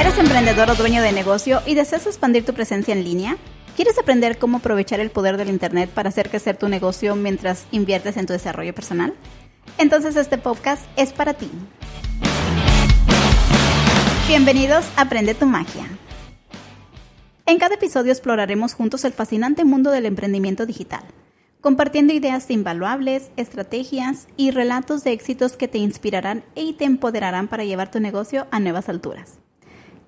¿Eres emprendedor o dueño de negocio y deseas expandir tu presencia en línea? ¿Quieres aprender cómo aprovechar el poder del Internet para hacer crecer tu negocio mientras inviertes en tu desarrollo personal? Entonces este podcast es para ti. Bienvenidos a Aprende tu magia. En cada episodio exploraremos juntos el fascinante mundo del emprendimiento digital, compartiendo ideas invaluables, estrategias y relatos de éxitos que te inspirarán y te empoderarán para llevar tu negocio a nuevas alturas.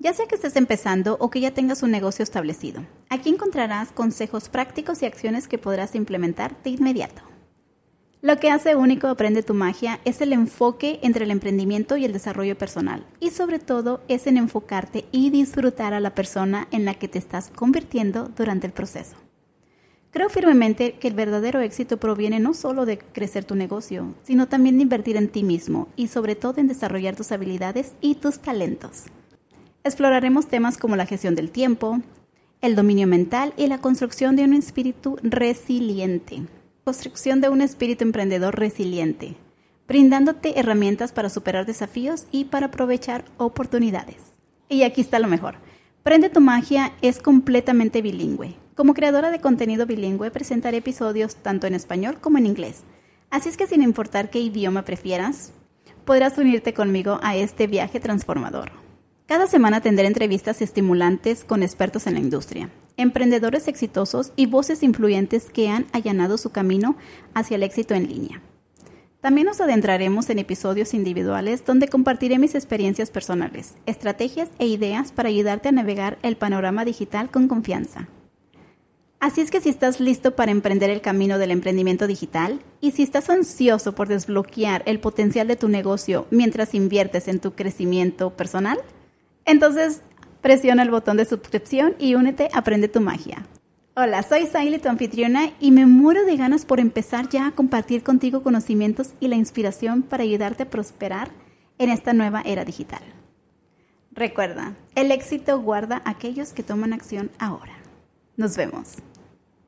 Ya sea que estés empezando o que ya tengas un negocio establecido, aquí encontrarás consejos prácticos y acciones que podrás implementar de inmediato. Lo que hace único Aprende tu magia es el enfoque entre el emprendimiento y el desarrollo personal y sobre todo es en enfocarte y disfrutar a la persona en la que te estás convirtiendo durante el proceso. Creo firmemente que el verdadero éxito proviene no solo de crecer tu negocio, sino también de invertir en ti mismo y sobre todo en desarrollar tus habilidades y tus talentos. Exploraremos temas como la gestión del tiempo, el dominio mental y la construcción de un espíritu resiliente. Construcción de un espíritu emprendedor resiliente, brindándote herramientas para superar desafíos y para aprovechar oportunidades. Y aquí está lo mejor. Prende tu magia es completamente bilingüe. Como creadora de contenido bilingüe presentaré episodios tanto en español como en inglés. Así es que sin importar qué idioma prefieras, podrás unirte conmigo a este viaje transformador. Cada semana tendré entrevistas estimulantes con expertos en la industria, emprendedores exitosos y voces influyentes que han allanado su camino hacia el éxito en línea. También nos adentraremos en episodios individuales donde compartiré mis experiencias personales, estrategias e ideas para ayudarte a navegar el panorama digital con confianza. Así es que si estás listo para emprender el camino del emprendimiento digital y si estás ansioso por desbloquear el potencial de tu negocio mientras inviertes en tu crecimiento personal, entonces, presiona el botón de suscripción y únete Aprende tu Magia. Hola, soy Saily, tu anfitriona, y me muero de ganas por empezar ya a compartir contigo conocimientos y la inspiración para ayudarte a prosperar en esta nueva era digital. Recuerda, el éxito guarda a aquellos que toman acción ahora. Nos vemos.